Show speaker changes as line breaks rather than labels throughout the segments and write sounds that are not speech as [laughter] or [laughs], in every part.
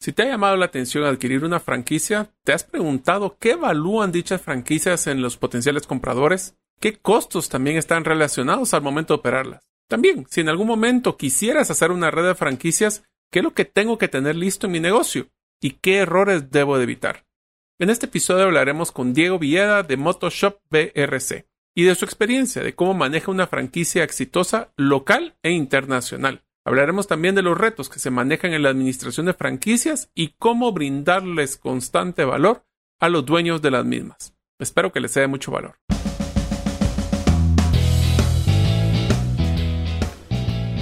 Si te ha llamado la atención adquirir una franquicia, ¿te has preguntado qué evalúan dichas franquicias en los potenciales compradores? ¿Qué costos también están relacionados al momento de operarlas? También, si en algún momento quisieras hacer una red de franquicias, ¿qué es lo que tengo que tener listo en mi negocio? ¿Y qué errores debo de evitar? En este episodio hablaremos con Diego Villeda de Motoshop BRC y de su experiencia de cómo maneja una franquicia exitosa local e internacional. Hablaremos también de los retos que se manejan en la administración de franquicias y cómo brindarles constante valor a los dueños de las mismas. Espero que les sea de mucho valor.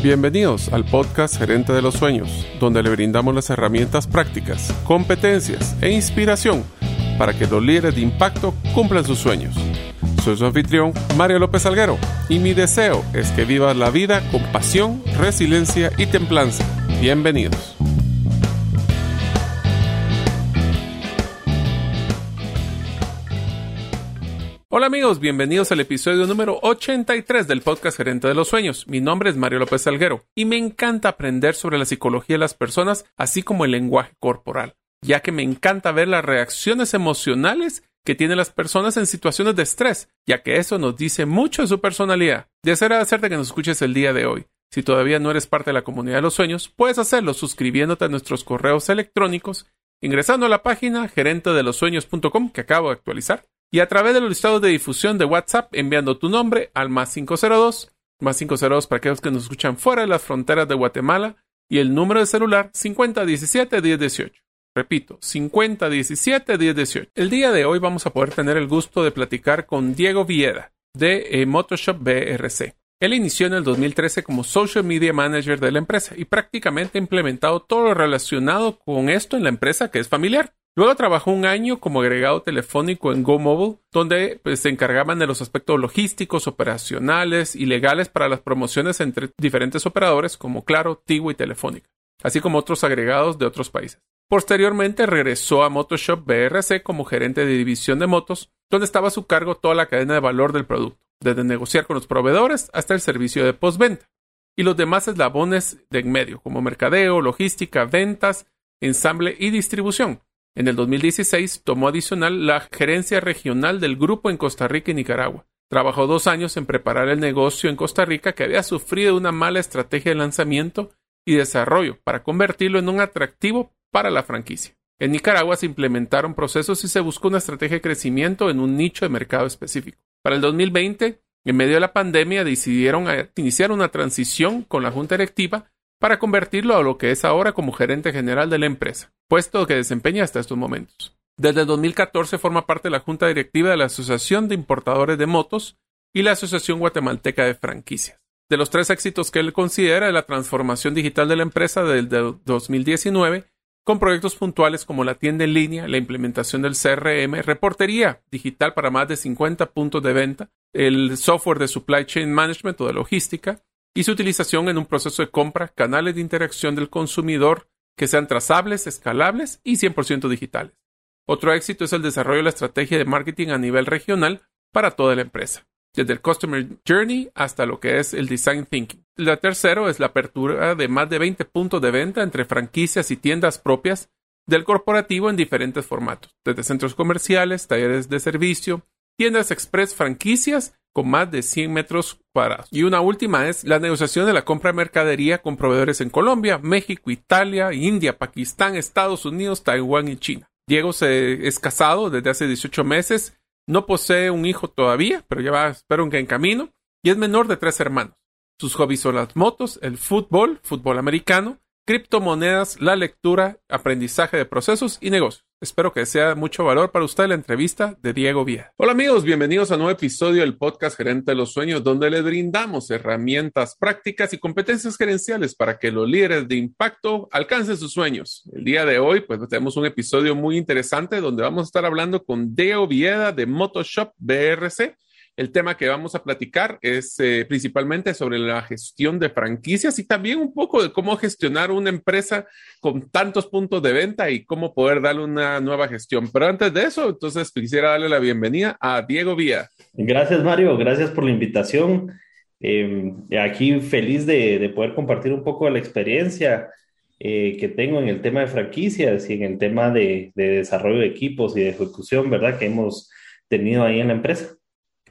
Bienvenidos al podcast Gerente de los Sueños, donde le brindamos las herramientas prácticas, competencias e inspiración para que los líderes de impacto cumplan sus sueños. Soy su anfitrión, Mario López Alguero, y mi deseo es que vivas la vida con pasión, resiliencia y templanza. Bienvenidos. Hola amigos, bienvenidos al episodio número 83 del podcast Gerente de los Sueños. Mi nombre es Mario López Alguero y me encanta aprender sobre la psicología de las personas, así como el lenguaje corporal, ya que me encanta ver las reacciones emocionales que tienen las personas en situaciones de estrés, ya que eso nos dice mucho de su personalidad. Deseo hacerte que nos escuches el día de hoy. Si todavía no eres parte de la comunidad de los sueños, puedes hacerlo suscribiéndote a nuestros correos electrónicos, ingresando a la página gerentedelosueños.com que acabo de actualizar y a través de los listados de difusión de WhatsApp enviando tu nombre al más 502, más 502 para aquellos que nos escuchan fuera de las fronteras de Guatemala y el número de celular 5017 1018. Repito, 5017 1018. El día de hoy vamos a poder tener el gusto de platicar con Diego Vieda de eh, Motoshop BRC. Él inició en el 2013 como Social Media Manager de la empresa y prácticamente ha implementado todo lo relacionado con esto en la empresa que es familiar. Luego trabajó un año como agregado telefónico en GoMobile, donde pues, se encargaban de los aspectos logísticos, operacionales y legales para las promociones entre diferentes operadores como Claro, Tigo y Telefónica, así como otros agregados de otros países. Posteriormente regresó a Motoshop BRC como gerente de división de motos, donde estaba a su cargo toda la cadena de valor del producto, desde negociar con los proveedores hasta el servicio de postventa, y los demás eslabones de en medio, como mercadeo, logística, ventas, ensamble y distribución en el 2016 tomó adicional la gerencia regional del grupo en Costa Rica y Nicaragua. Trabajó dos años en preparar el negocio en Costa Rica que había sufrido una mala estrategia de lanzamiento y desarrollo para convertirlo en un atractivo para la franquicia. En Nicaragua se implementaron procesos y se buscó una estrategia de crecimiento en un nicho de mercado específico. Para el 2020, en medio de la pandemia, decidieron iniciar una transición con la junta directiva para convertirlo a lo que es ahora como gerente general de la empresa, puesto que desempeña hasta estos momentos. Desde 2014 forma parte de la junta directiva de la Asociación de Importadores de Motos y la Asociación Guatemalteca de Franquicias. De los tres éxitos que él considera la transformación digital de la empresa desde 2019, con proyectos puntuales como la tienda en línea, la implementación del CRM, reportería digital para más de 50 puntos de venta, el software de supply chain management o de logística, y su utilización en un proceso de compra, canales de interacción del consumidor que sean trazables, escalables y 100% digitales. Otro éxito es el desarrollo de la estrategia de marketing a nivel regional para toda la empresa, desde el Customer Journey hasta lo que es el Design Thinking. La tercero es la apertura de más de 20 puntos de venta entre franquicias y tiendas propias del corporativo en diferentes formatos, desde centros comerciales, talleres de servicio, tiendas express, franquicias con más de 100 metros cuadrados. Y una última es la negociación de la compra de mercadería con proveedores en Colombia, México, Italia, India, Pakistán, Estados Unidos, Taiwán y China. Diego se, es casado desde hace 18 meses, no posee un hijo todavía, pero ya va, espero que en camino, y es menor de tres hermanos. Sus hobbies son las motos, el fútbol, fútbol americano, criptomonedas, la lectura, aprendizaje de procesos y negocios. Espero que sea mucho valor para usted la entrevista de Diego Vía. Hola amigos, bienvenidos a un nuevo episodio del podcast Gerente de los Sueños, donde le brindamos herramientas prácticas y competencias gerenciales para que los líderes de impacto alcancen sus sueños. El día de hoy, pues tenemos un episodio muy interesante donde vamos a estar hablando con Diego Vieda de Motoshop BRC el tema que vamos a platicar es eh, principalmente sobre la gestión de franquicias y también un poco de cómo gestionar una empresa con tantos puntos de venta y cómo poder darle una nueva gestión. Pero antes de eso, entonces quisiera darle la bienvenida a Diego Vía.
Gracias, Mario. Gracias por la invitación. Em, aquí feliz de, de, poder compartir un poco de la experiencia eh, que tengo en el tema de franquicias y en el tema de, de desarrollo de equipos y de ejecución, ¿verdad? Que hemos tenido ahí en la empresa.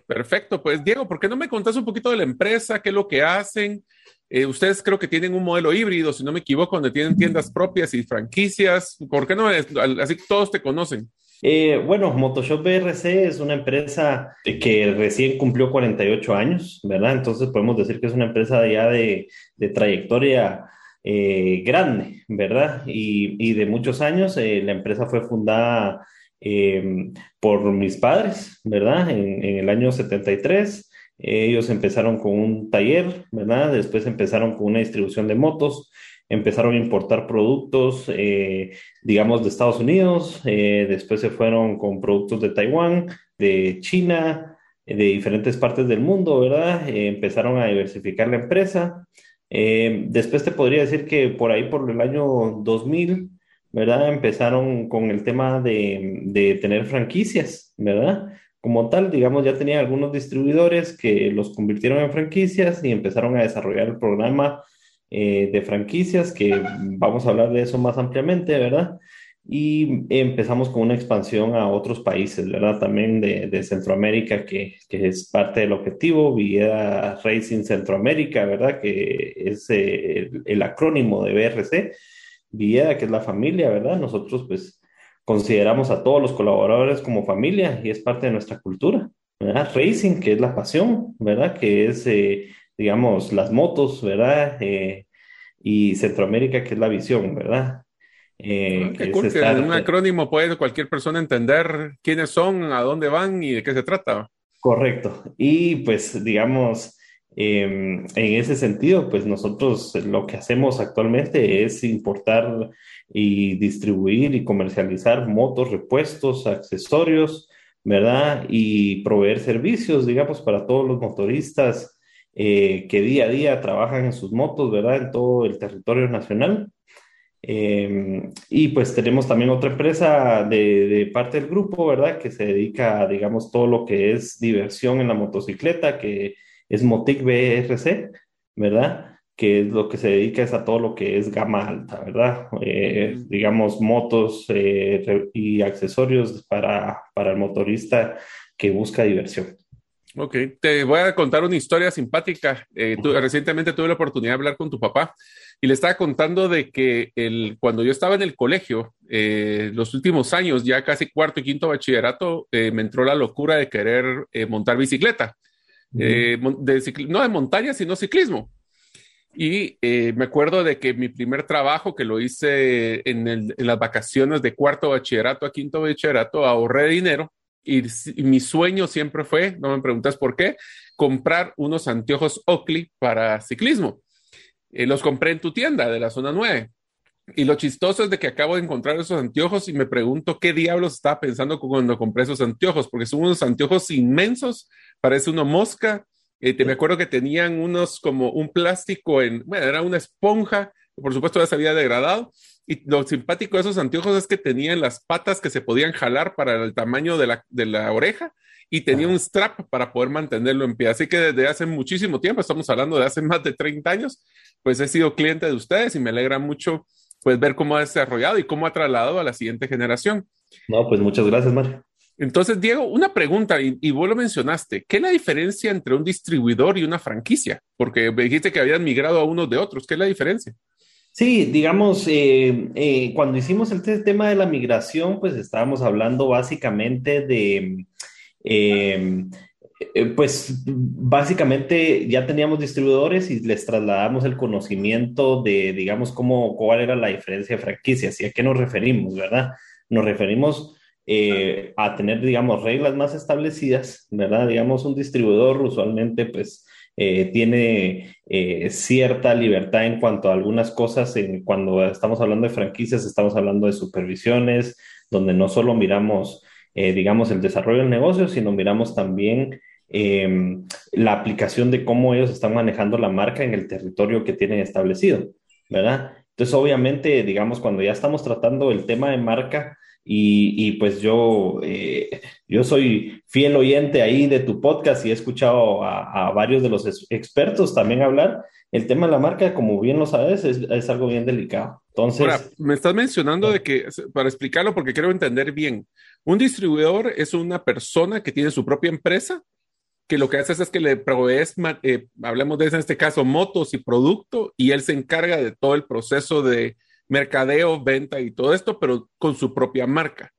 Perfecto, pues Diego, ¿por qué no me contás un poquito de la empresa? ¿Qué es lo que hacen? Eh, ustedes creo que tienen un modelo híbrido, si no me equivoco, donde tienen tiendas propias y franquicias. ¿Por qué no? Así todos te conocen.
Eh, bueno, Motoshop BRC es una empresa que recién cumplió 48 años, ¿verdad? Entonces podemos decir que es una empresa ya de, trayectoria eh, grande, ¿verdad? Y, de muchos años. la empresa fue fundada por mis padres, ¿verdad? En, en el año 73. Ellos empezaron con un taller, ¿verdad? Después empezaron con una distribución de motos, empezaron a importar productos, eh, digamos, de Estados Unidos, eh, después se fueron con productos de Taiwán, de China, de diferentes partes del mundo, ¿verdad? Eh, empezaron a diversificar la empresa. después te podría decir que por ahí, por el año 2000, ¿verdad? Empezaron con el tema de, de tener franquicias, ¿verdad? como tal, digamos, ya tenían algunos distribuidores que los convirtieron en franquicias y empezaron a desarrollar el programa eh, de franquicias, que vamos a hablar de eso más ampliamente, ¿verdad? Y empezamos con una expansión a otros países, ¿verdad? También de, Centroamérica, que, es parte del objetivo, Villeda Racing Centroamérica, ¿verdad? Que es eh, el, el, acrónimo de BRC, Villeda, que es la familia, ¿verdad? Nosotros, pues, consideramos a todos los colaboradores como familia y es parte de nuestra cultura, ¿verdad? Racing, que es la pasión, ¿verdad? Que es, eh, digamos, las motos, ¿verdad? Eh, y Centroamérica, que es la visión, ¿verdad?
Eh, ah, qué cool, que en un acrónimo puede cualquier persona entender quiénes son, a dónde van y de qué se trata.
Correcto. Y pues, digamos, em, en ese sentido, pues nosotros lo que hacemos actualmente es importar y distribuir y comercializar motos, repuestos, accesorios, ¿verdad? Y proveer servicios, digamos, para todos los motoristas eh, que día a día trabajan en sus motos, ¿verdad? En todo el territorio nacional. Em, y pues tenemos también otra empresa de, de, parte del grupo, ¿verdad? Que se dedica digamos, todo lo que es diversión en la motocicleta, que es Motic BRC, ¿verdad? que es lo que se dedica es a todo lo que es gama alta, ¿verdad? Eh, digamos, motos eh, y accesorios para, para el motorista que busca diversión.
Ok, te voy a contar una historia simpática. Eh, recientemente tuve la oportunidad de hablar con tu papá y le estaba contando de que el, cuando yo estaba en el colegio, los últimos años, ya casi cuarto y quinto bachillerato, me entró la locura de querer montar bicicleta. De, no de montaña, sino ciclismo. Y eh, me acuerdo de que mi primer trabajo, que lo hice en, las vacaciones de cuarto bachillerato a quinto bachillerato, ahorré dinero y, mi sueño siempre fue, no me preguntas por qué, comprar unos anteojos Oakley para ciclismo. Eh, los compré en tu tienda de la zona 9. Y lo chistoso es de que acabo de encontrar esos anteojos y me pregunto qué diablos estaba pensando cuando compré esos anteojos, porque son unos anteojos inmensos, parece una mosca, eh, te, me acuerdo que tenían unos como un plástico en, bueno, era una esponja, por supuesto ya se había degradado. Y lo simpático de esos anteojos es que tenían las patas que se podían jalar para el tamaño de la, de la oreja y tenía un strap para poder mantenerlo en pie. Así que desde hace muchísimo tiempo, estamos hablando de hace más de 30 años, pues he sido cliente de ustedes y me alegra mucho pues ver cómo ha desarrollado y cómo ha trasladado a la siguiente generación.
No, pues muchas gracias, Mario.
Entonces, Diego, una pregunta, y, vos lo mencionaste, ¿qué es la diferencia entre un distribuidor y una franquicia? Porque dijiste que habían migrado a unos de otros, ¿qué es la diferencia?
Sí, digamos, eh, eh, cuando hicimos el tema de la migración, pues estábamos hablando básicamente de, eh, pues básicamente ya teníamos distribuidores y les trasladamos el conocimiento de, digamos, cómo, cuál era la diferencia de franquicias y a qué nos referimos, ¿verdad? Nos referimos eh, a tener, digamos, reglas más establecidas, ¿verdad? Digamos, un distribuidor usualmente, pues, eh, tiene eh, cierta libertad en cuanto a algunas cosas. En, cuando estamos hablando de franquicias, estamos hablando de supervisiones, donde no solo miramos, digamos, el desarrollo del negocio, sino miramos también em, la aplicación de cómo ellos están manejando la marca en el territorio que tienen establecido, ¿verdad? Entonces, obviamente, digamos, cuando ya estamos tratando el tema de marca, y, pues yo, eh, yo soy fiel oyente ahí de tu podcast y he escuchado a, varios de los expertos también hablar. El tema de la marca, como bien lo sabes, es, es algo bien delicado. Entonces, Ahora,
me estás mencionando de que, para explicarlo, porque quiero entender bien, un distribuidor es una persona que tiene su propia empresa, que lo que haces es que le provees, eh, hablemos de eso en este caso, motos y producto, y él se encarga de todo el proceso de mercadeo, venta y todo esto, pero con su propia marca.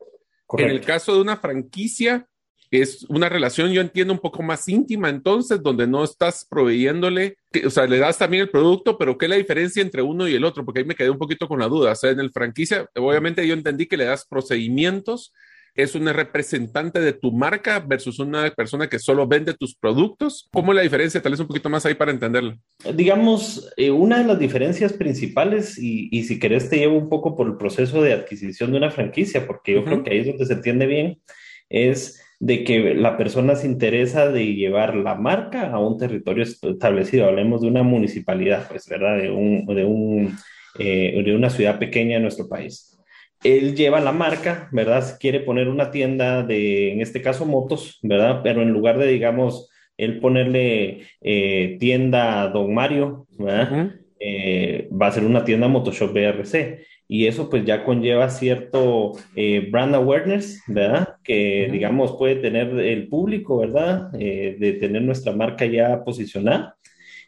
En el caso de una franquicia, es una relación, yo entiendo, un poco más íntima, entonces, donde no estás proveyéndole, o sea, le das también el producto, pero ¿qué es la diferencia entre uno y el otro? Porque ahí me quedé un poquito con la duda. O sea, en el franquicia, obviamente yo entendí que le das procedimientos, es una representante de tu marca versus una persona que solo vende tus productos. ¿Cómo es la diferencia? Tal vez un poquito más ahí para entenderlo.
Digamos, eh, una de las diferencias principales, y, y, si querés te llevo un poco por el proceso de adquisición de una franquicia, porque yo creo que ahí es donde se entiende bien, es de que la persona se interesa de llevar la marca a un territorio establecido. Hablemos de una municipalidad, pues, ¿verdad? De, un, de, un, eh, de una ciudad pequeña en nuestro país. Él lleva la marca, ¿verdad? Quiere poner una tienda de, en este caso, motos, ¿verdad? Pero en lugar de, digamos, él ponerle eh, tienda Don Mario, ¿verdad? Eh, va a ser una tienda Motoshop BRC y eso pues ya conlleva cierto eh, brand awareness, ¿verdad? Que digamos puede tener el público, ¿verdad? Eh, de tener nuestra marca ya posicionada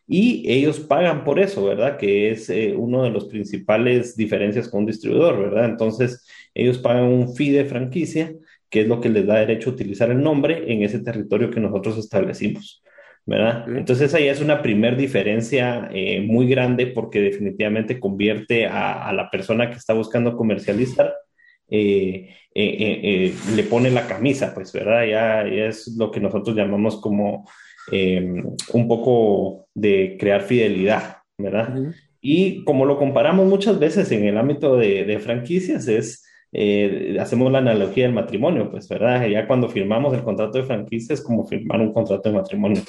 y ellos pagan por eso, ¿verdad? Que es eh, uno de los principales diferencias con un distribuidor, ¿verdad? Entonces ellos pagan un fee de franquicia, que es lo que les da derecho a utilizar el nombre en ese territorio que nosotros establecimos. ¿Verdad? Entonces ahí es una primer diferencia eh, muy grande porque definitivamente convierte a, la persona que está buscando comercializar, eh, eh, le pone la camisa, pues, ¿verdad? Ya, es lo que nosotros llamamos como un poco de crear fidelidad, ¿verdad? Y como lo comparamos muchas veces en el ámbito de, de franquicias, es... hacemos la analogía del matrimonio, pues, ¿verdad? Ya cuando firmamos el contrato de franquicia es como firmar un contrato de matrimonio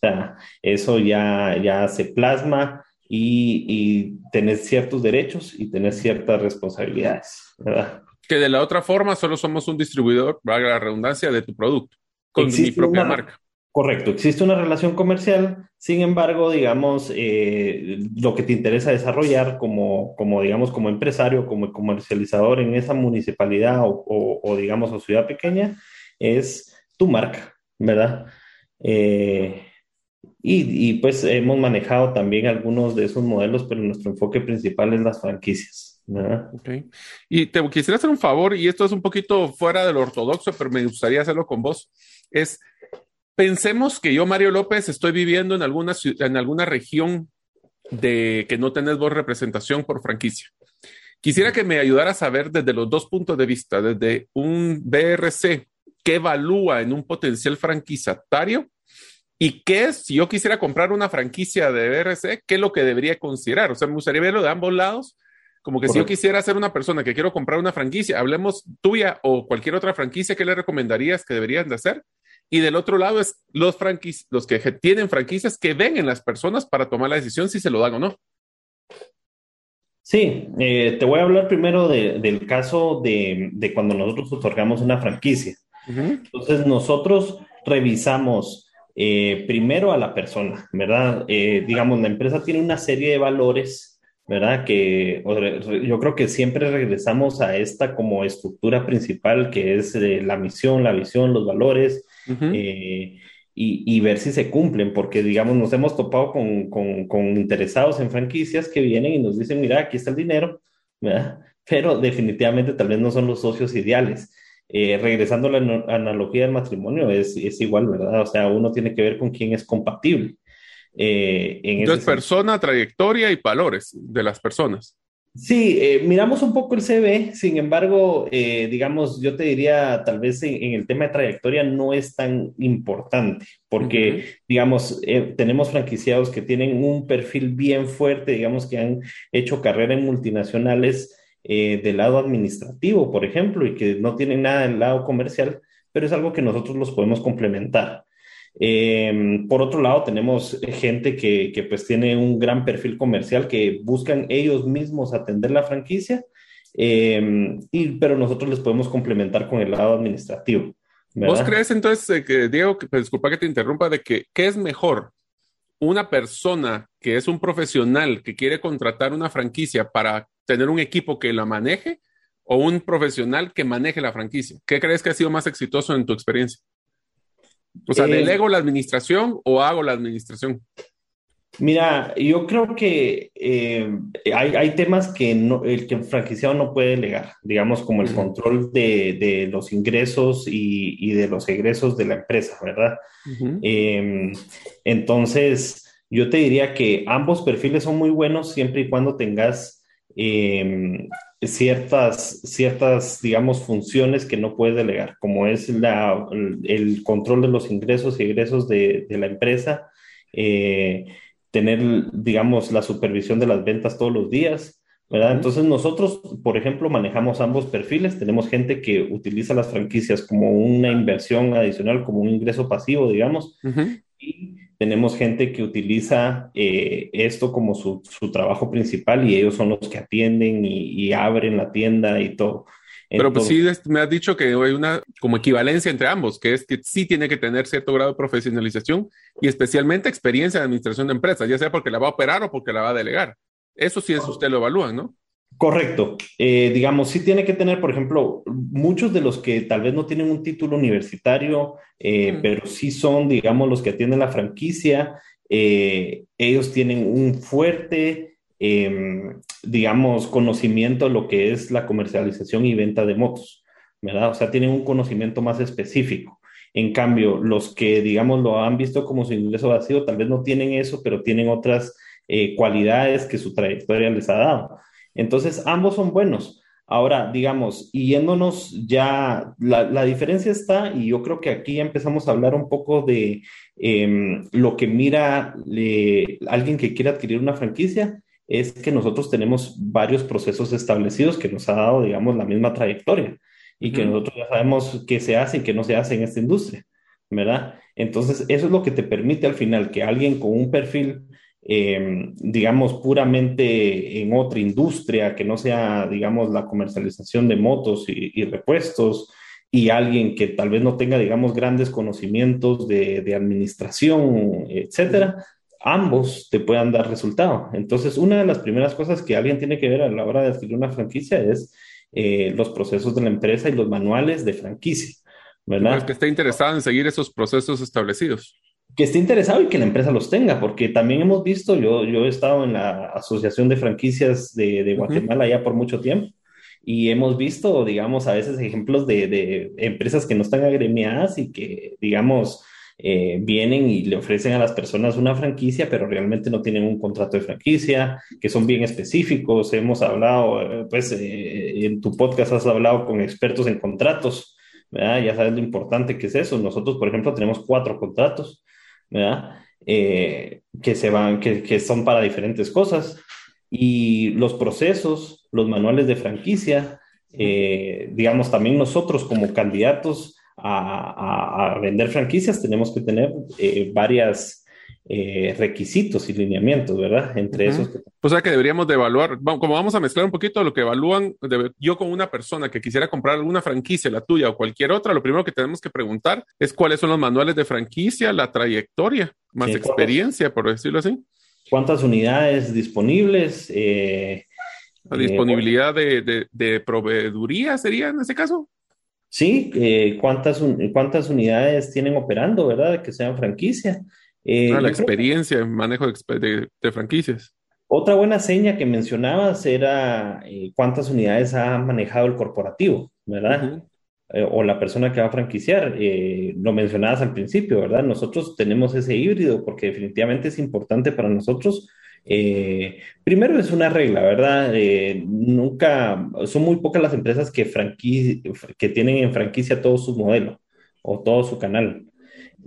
sea, eso ya, ya se plasma y, y tenés ciertos derechos y tenés ciertas responsabilidades, ¿verdad?
Que de la otra forma solo somos un distribuidor, valga la redundancia, de tu producto, con mi propia marca.
Correcto, existe una relación comercial, sin embargo, digamos, eh, lo que te interesa desarrollar como, como, digamos, como empresario, como comercializador en esa municipalidad o, o, digamos, o ciudad pequeña, es tu marca, ¿verdad? Eh, y, pues hemos manejado también algunos de esos modelos, pero nuestro enfoque principal es las franquicias.
Okay. Y te quisiera hacer un favor, y esto es un poquito fuera del ortodoxo, pero me gustaría hacerlo con vos. Es, pensemos que yo, Mario López, estoy viviendo en alguna, en alguna región de que no tenés vos representación por franquicia. Quisiera que me ayudaras a ver desde los dos puntos de vista, desde un BRC que evalúa en un potencial franquiciatario ¿Y qué es, si yo quisiera comprar una franquicia de BRC, qué es lo que debería considerar? O sea, me gustaría verlo de ambos lados. Como que si yo quisiera ser una persona que quiero comprar una franquicia, hablemos tuya o cualquier otra franquicia, ¿qué le recomendarías que deberían de hacer? Y del otro lado es los, los que tienen franquicias que ven en las personas para tomar la decisión si se lo dan o no.
Sí, eh, te voy a hablar primero del caso de, de, cuando nosotros otorgamos una franquicia. Entonces, nosotros revisamos eh, primero a la persona, ¿verdad? Eh, digamos, la empresa tiene una serie de valores, ¿verdad? Que yo creo que siempre regresamos a esta como estructura principal que es eh, la misión, la visión, los valores. y, y, ver si se cumplen, porque digamos, nos hemos topado con, con, con, interesados en franquicias que vienen y nos dicen, mira, aquí está el dinero, ¿verdad? [laughs] pero definitivamente tal vez no son los socios ideales. Eh, regresando a la analogía del matrimonio, es, es, igual, ¿verdad? O sea, uno tiene que ver con quién es compatible.
Eh, en Entonces, persona, trayectoria y valores de las personas.
Sí, eh, miramos un poco el CV, sin embargo, digamos, yo te diría, tal vez en, el tema de trayectoria no es tan importante, porque, digamos, tenemos franquiciados que tienen un perfil bien fuerte, digamos, que han hecho carrera en multinacionales eh, del lado administrativo, por ejemplo, y que no tienen nada del lado comercial, pero es algo que nosotros los podemos complementar. Eh, por otro lado, tenemos gente que, que, pues tiene un gran perfil comercial que buscan ellos mismos atender la franquicia, eh, y, pero nosotros les podemos complementar con el lado administrativo.
¿Vos crees entonces que, Diego, que, pues, disculpa que te interrumpa, de que qué es mejor? una persona que es un profesional que quiere contratar una franquicia para tener un equipo que la maneje o un profesional que maneje la franquicia? ¿Qué crees que ha sido más exitoso en tu experiencia? O sea, ¿delego eh, la administración o hago la administración?
Mira, yo creo que eh, hay, temas que el que franquiciado no puede delegar, digamos, como el control de, los ingresos y, de los egresos de la empresa, ¿verdad? Em, entonces, yo te diría que ambos perfiles son muy buenos siempre y cuando tengas em, ciertas, ciertas, digamos, funciones que no puedes delegar, como es la, el control de los ingresos y egresos de, de la empresa. Eh, tener, digamos, la supervisión de las ventas todos los días, ¿verdad? Entonces nosotros, por ejemplo, manejamos ambos perfiles. Tenemos gente que utiliza las franquicias como una inversión adicional, como un ingreso pasivo, digamos, y tenemos gente que utiliza eh, esto como su, su, trabajo principal y ellos son los que atienden y, y abren la tienda y todo.
Pero pues sí, me has dicho que hay una como equivalencia entre ambos, que es que sí tiene que tener cierto grado de profesionalización y especialmente experiencia de administración de empresas, ya sea porque la va a operar o porque la va a delegar. Eso sí es usted lo evalúa, ¿no?
Correcto. Eh, digamos, sí tiene que tener, por ejemplo, muchos de los que tal vez no tienen un título universitario, eh, mm. pero sí son, digamos, los que atienden la franquicia, eh, ellos tienen un fuerte Em, digamos, conocimiento de lo que es la comercialización y venta de motos, ¿verdad? O sea, tienen un conocimiento más específico. En cambio, los que, digamos, lo han visto como su ingreso vacío, tal vez no tienen eso, pero tienen otras eh, cualidades que su trayectoria les ha dado. Entonces, ambos son buenos. Ahora, digamos, yéndonos ya, la, diferencia está, y yo creo que aquí empezamos a hablar un poco de em, lo que mira alguien que quiere adquirir una franquicia es que nosotros tenemos varios procesos establecidos que nos ha dado, digamos, la misma trayectoria y que nosotros ya sabemos qué se hace y qué no se hace en esta industria, ¿verdad? Entonces, eso es lo que te permite al final que alguien con un perfil, em, digamos, puramente en otra industria, que no sea, digamos, la comercialización de motos y, repuestos, y alguien que tal vez no tenga, digamos, grandes conocimientos de, de administración, etcétera, ambos te puedan dar resultado. Entonces, una de las primeras cosas que alguien tiene que ver a la hora de adquirir una franquicia es eh, los procesos de la empresa y los manuales de franquicia, ¿verdad? Pues
que esté interesado en seguir esos procesos establecidos.
Que esté interesado y que la empresa los tenga, porque también hemos visto, yo, yo he estado en la Asociación de Franquicias de, Guatemala ya por mucho tiempo, y hemos visto, digamos, a veces ejemplos de, de empresas que no están agremiadas y que, digamos, eh, vienen y le ofrecen a las personas una franquicia, pero realmente no tienen un contrato de franquicia, que son bien específicos. Hemos hablado, eh, pues eh, en tu podcast has hablado con expertos en contratos, ¿verdad? Ya sabes lo importante que es eso. Nosotros, por ejemplo, tenemos cuatro contratos, ¿verdad? que se van, que, que son para diferentes cosas. Y los procesos, los manuales de franquicia, digamos, también nosotros como candidatos, a, vender franquicias, tenemos que tener eh, varias eh, requisitos y lineamientos, ¿verdad? Entre esos.
O sea que deberíamos de evaluar, como vamos a mezclar un poquito lo que evalúan, yo con una persona que quisiera comprar alguna franquicia, la tuya o cualquier otra, lo primero que tenemos que preguntar es cuáles son los manuales de franquicia, la trayectoria, más experiencia, por decirlo así.
¿Cuántas unidades disponibles? Eh,
la disponibilidad de, de proveeduría sería en ese caso.
Sí, eh, ¿cuántas, ¿cuántas unidades tienen operando, verdad? Que sean franquicia.
Eh, ah, la experiencia en manejo de, franquicias.
Otra buena seña que mencionabas era eh, cuántas unidades ha manejado el corporativo, ¿verdad? o la persona que va a franquiciar. lo mencionabas al principio, ¿verdad? Nosotros tenemos ese híbrido porque definitivamente es importante para nosotros eh, primero es una regla, ¿verdad? Eh, nunca, son muy pocas las empresas que, que tienen en franquicia todo su modelo o todo su canal.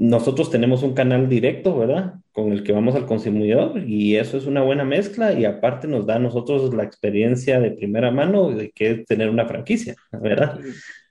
Nosotros tenemos un canal directo, ¿verdad? Con el que vamos al consumidor y eso es una buena mezcla y aparte nos da a nosotros la experiencia de primera mano de que es tener una franquicia, ¿verdad?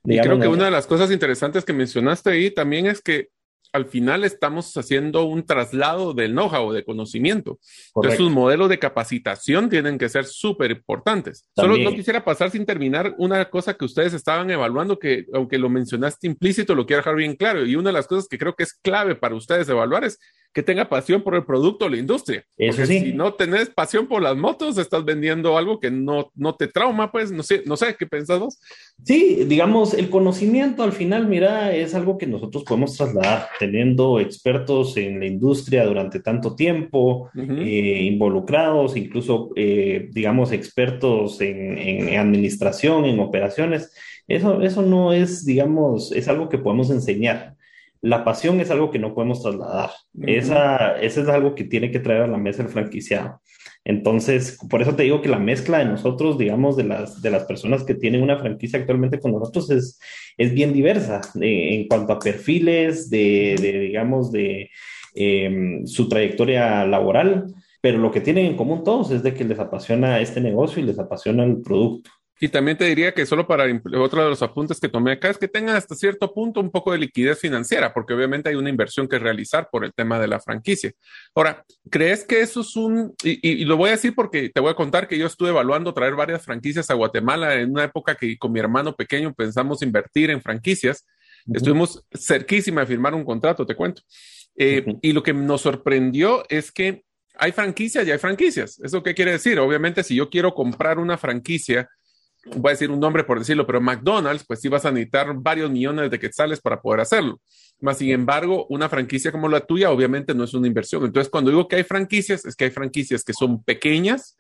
Y creo que una de las cosas interesantes que mencionaste ahí también es que al final estamos haciendo un traslado del know-how, de conocimiento. Entonces, sus modelos de capacitación tienen que ser súper importantes. Solo no quisiera pasar sin terminar una cosa que ustedes estaban evaluando, que aunque lo mencionaste implícito, lo quiero dejar bien claro. Y una de las cosas que creo que es clave para ustedes evaluar es que tenga pasión por el producto o la industria.
Eso sí.
Si no tenés pasión por las motos, estás vendiendo algo que no, no te trauma, pues no sé, no sé qué pensás vos.
Sí, digamos, el conocimiento al final, mira, es algo que nosotros podemos trasladar, teniendo expertos en la industria durante tanto tiempo, eh, involucrados, incluso, eh, digamos, expertos en, en administración, en operaciones. Eso, eso no es, digamos, es algo que podemos enseñar la pasión es algo que no podemos trasladar. Esa, eso es algo que tiene que traer a la mesa el franquiciado. Entonces, por eso te digo que la mezcla de nosotros, digamos, de las, de las personas que tienen una franquicia actualmente con nosotros es, es bien diversa eh, en cuanto a perfiles, de, digamos, de em, su trayectoria laboral, pero lo que tienen en común todos es de que les apasiona este negocio y les apasiona el producto.
Y también te diría que solo para otro de los apuntes que tomé acá es que tengan hasta cierto punto un poco de liquidez financiera, porque obviamente hay una inversión que realizar por el tema de la franquicia. Ahora, ¿crees que eso es un, y, lo voy a decir porque te voy a contar que yo estuve evaluando traer varias franquicias a Guatemala en una época que con mi hermano pequeño pensamos invertir en franquicias. Estuvimos cerquísima de firmar un contrato, te cuento. Eh, y lo que nos sorprendió es que hay franquicias y hay franquicias. ¿Eso qué quiere decir? Obviamente, si yo quiero comprar una franquicia, voy a decir un nombre por decirlo, pero McDonald's, pues sí vas a necesitar varios millones de quetzales para poder hacerlo. Más sin embargo, una franquicia como la tuya obviamente no es una inversión. Entonces, cuando digo que hay franquicias, es que hay franquicias que son pequeñas.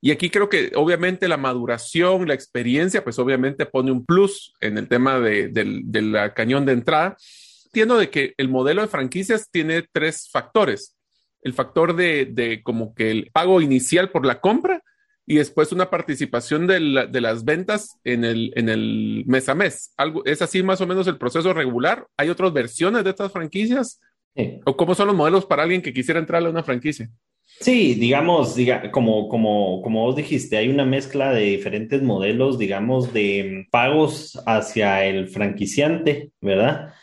Y aquí creo que obviamente la maduración, la experiencia, pues obviamente pone un plus en el tema de, del cañón de entrada. Entiendo de que el modelo de franquicias tiene tres factores. El factor de, de como que el pago inicial por la compra, y después una participación de, las ventas en el, en el mes a mes. Algo, ¿Es así más o menos el proceso regular? ¿Hay otras versiones de estas franquicias? ¿O cómo son los modelos para alguien que quisiera entrar a una franquicia?
Sí, digamos, diga, como, como, como vos dijiste, hay una mezcla de diferentes modelos, digamos, de pagos hacia el franquiciante, ¿verdad?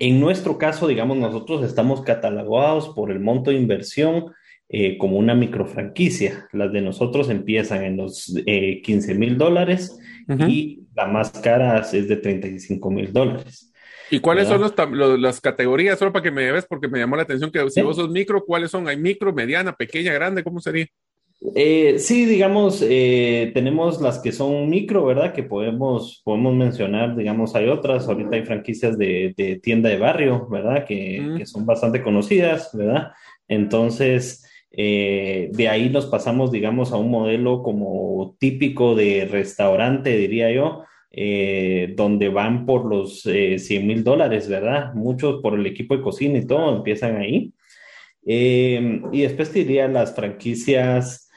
En nuestro caso, digamos, nosotros estamos catalogados por el monto de inversión eh, como una microfranquicia. Las de nosotros empiezan en los eh, 15 mil dólares y la más cara es de 35 mil dólares.
¿Y cuáles son las categorías? Solo para que me lleves, porque me llamó la atención que si vos sos micro, ¿cuáles son? ¿Hay micro, mediana, pequeña, grande? ¿Cómo sería?
Eh, sí, digamos, eh, tenemos las que son micro, ¿verdad? Que podemos, podemos mencionar, digamos, hay otras, ahorita hay franquicias de, de tienda de barrio, ¿verdad? Que, que, son bastante conocidas, ¿verdad? Entonces, eh, de ahí nos pasamos, digamos, a un modelo como típico de restaurante, diría yo, eh, donde van por los 100 eh, mil dólares, ¿verdad? Muchos por el equipo de cocina y todo empiezan ahí. y después diría las franquicias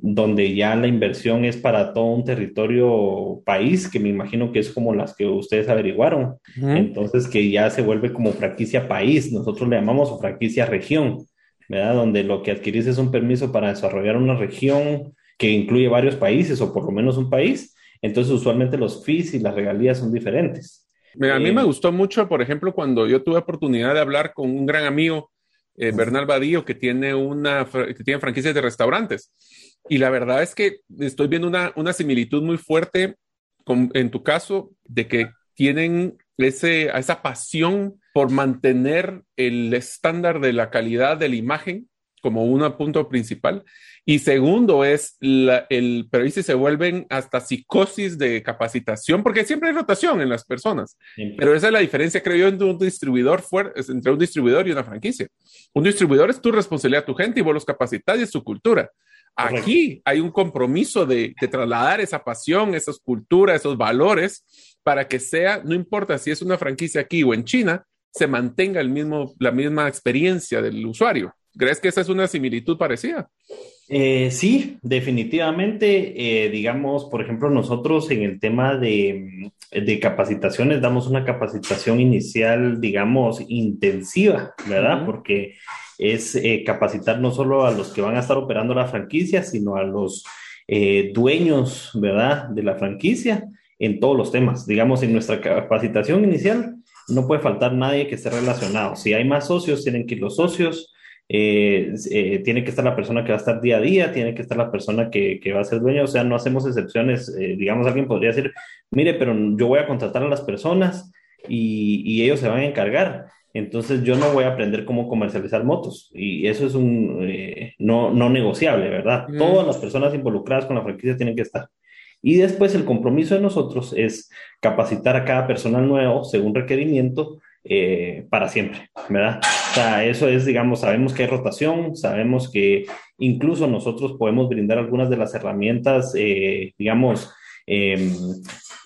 donde ya la inversión es para todo un territorio país, que me imagino que es como las que ustedes averiguaron. Entonces, que ya se vuelve como franquicia país, nosotros le llamamos franquicia región. ¿Verdad? Donde lo que adquirís es un permiso para desarrollar una región que incluye varios países o por lo menos un país. Entonces, usualmente los fees y las regalías son diferentes.
a mí me eh, gustó mucho, por ejemplo, cuando yo tuve oportunidad de hablar con un gran amigo, eh, Bernal Badillo, que tiene una que tiene franquicias de restaurantes. Y la verdad es que estoy viendo una, una similitud muy fuerte con, en tu caso de que tienen ese, esa pasión por mantener el estándar de la calidad de la imagen como un punto principal. Y segundo es el, pero ahí se vuelven hasta psicosis de capacitación, porque siempre hay rotación en las personas. Pero esa es la diferencia, creo yo, entre un distribuidor fuerte, entre un distribuidor y una franquicia. Un distribuidor es tu responsabilidad, tu gente, y vos los capacitas y es su cultura. Aquí hay un compromiso de, de, trasladar esa pasión, esas culturas, esos valores, para que sea, no importa si es una franquicia aquí o en China, se mantenga el mismo, la misma experiencia del usuario. ¿Crees que esa es una similitud parecida?
Eh, sí, definitivamente. Eh, digamos, por ejemplo, nosotros en el tema de, de, capacitaciones damos una capacitación inicial, digamos, intensiva, ¿verdad? Porque es eh, capacitar no solo a los que van a estar operando la franquicia, sino a los dueños, ¿verdad? De la franquicia en todos los temas. Digamos, en nuestra capacitación inicial no puede faltar nadie que esté relacionado. Si hay más socios, tienen que ir los socios, eh, eh, tiene que estar la persona que va a estar día a día, tiene que estar la persona que, que va a ser dueño, o sea, no hacemos excepciones. Eh, digamos, alguien podría decir, mire, pero yo voy a contratar a las personas y, y, ellos se van a encargar. Entonces yo no voy a aprender cómo comercializar motos y eso es un no, no negociable, ¿verdad?
Mm.
Todas las personas involucradas con la franquicia tienen que estar. Y después el compromiso de nosotros es capacitar a cada personal nuevo según requerimiento eh, para siempre, ¿verdad? O sea, eso es, digamos, sabemos que hay rotación, sabemos que incluso nosotros podemos brindar algunas de las herramientas, eh, digamos, em,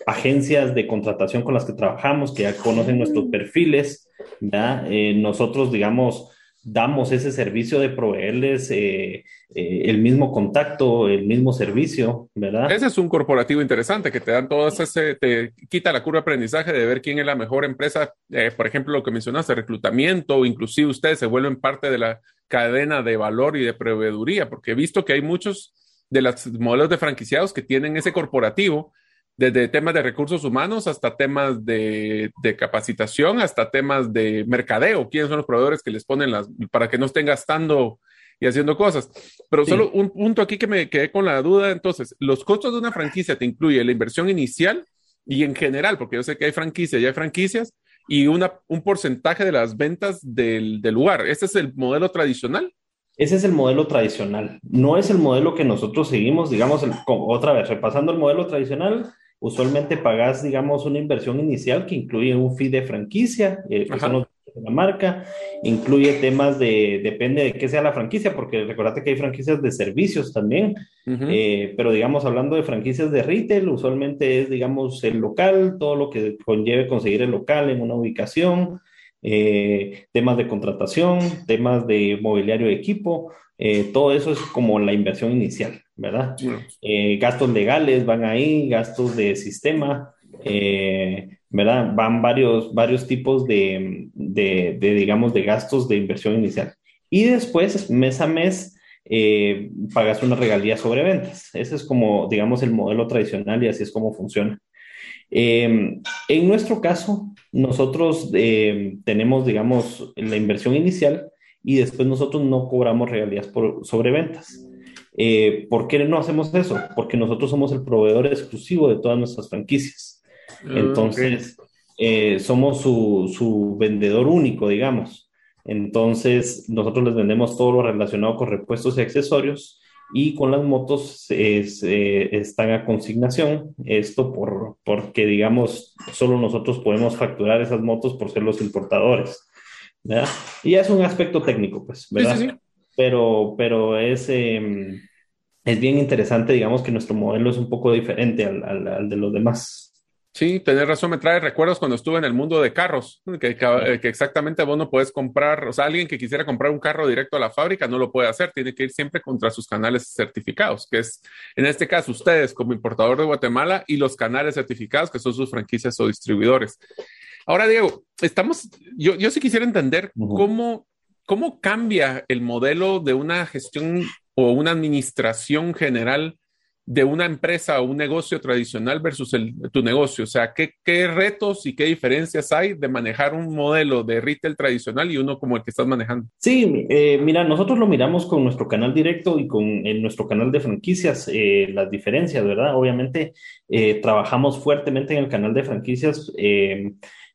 agencias de contratación con las que trabajamos, que ya conocen nuestros perfiles, ¿verdad? Eh, nosotros, digamos, damos ese servicio de proveerles eh, eh, el mismo contacto, el mismo servicio, ¿verdad?
Ese es un corporativo interesante que te dan todo ese, te quita la curva de aprendizaje de ver quién es la mejor empresa, eh, por ejemplo, lo que mencionaste, reclutamiento, o inclusive ustedes se vuelven parte de la cadena de valor y de proveeduría, porque he visto que hay muchos de los modelos de franquiciados que tienen ese corporativo, desde temas de recursos humanos hasta temas de, de, capacitación, hasta temas de mercadeo, quiénes son los proveedores que les ponen las, para que no estén gastando y haciendo cosas. Pero sí. solo un punto aquí que me quedé con la duda, entonces, los costos de una franquicia te incluye la inversión inicial y en general, porque yo sé que hay franquicias y hay franquicias, y una, un porcentaje de las ventas del, del lugar. ¿Este es el modelo tradicional?
Ese es el modelo tradicional. No es el modelo que nosotros seguimos, digamos, el, otra vez, repasando el modelo tradicional, usualmente pagas, digamos, una inversión inicial que incluye un fee de franquicia, eh, que son los de la marca, incluye temas de, depende de qué sea la franquicia, porque recordate que hay franquicias de servicios también, uh -huh. eh, pero digamos, hablando de franquicias de retail, usualmente es, digamos, el local, todo lo que conlleve conseguir el local en una ubicación, eh, temas de contratación, temas de mobiliario de equipo, eh, todo eso es como la inversión inicial, ¿verdad? Sí. Eh, gastos legales van ahí, gastos de sistema, eh, ¿verdad? Van varios, varios tipos de, de, de, digamos, de gastos de inversión inicial. Y después, mes a mes, eh, pagas una regalía sobre ventas. Ese es como, digamos, el modelo tradicional y así es como funciona. Eh, en nuestro caso, nosotros eh, tenemos, digamos, la inversión inicial y después nosotros no cobramos regalías por sobreventas. Eh, ¿Por qué no hacemos eso? Porque nosotros somos el proveedor exclusivo de todas nuestras franquicias. Entonces, okay. somos su, su vendedor único, digamos. Entonces, nosotros les vendemos todo lo relacionado con repuestos y accesorios y con las motos es, eh, están a consignación. Esto por, porque, digamos, solo nosotros podemos facturar esas motos por ser los importadores. ¿verdad? Y es un aspecto técnico, pues, ¿verdad? Sí, sí, sí. Pero, pero es, eh, es bien interesante, digamos, que nuestro modelo es un poco diferente al, al, al de los demás.
Sí, tenés razón, me trae recuerdos cuando estuve en el mundo de carros, que, que, que, exactamente vos no puedes comprar, o sea, alguien que quisiera comprar un carro directo a la fábrica no lo puede hacer, tiene que ir siempre contra sus canales certificados, que es, en este caso, ustedes como importador de Guatemala y los canales certificados, que son sus franquicias o distribuidores. Ahora, Diego, estamos, yo, yo sí quisiera entender uh -huh. cómo, cómo cambia el modelo de una gestión o una administración general de una empresa o un negocio tradicional versus el, tu negocio? O sea, ¿qué, ¿qué, retos y qué diferencias hay de manejar un modelo de retail tradicional y uno como el que estás manejando?
Sí, eh, mira, nosotros lo miramos con nuestro canal directo y con en nuestro canal de franquicias, eh, las diferencias, ¿verdad? Obviamente, eh, trabajamos fuertemente en el canal de franquicias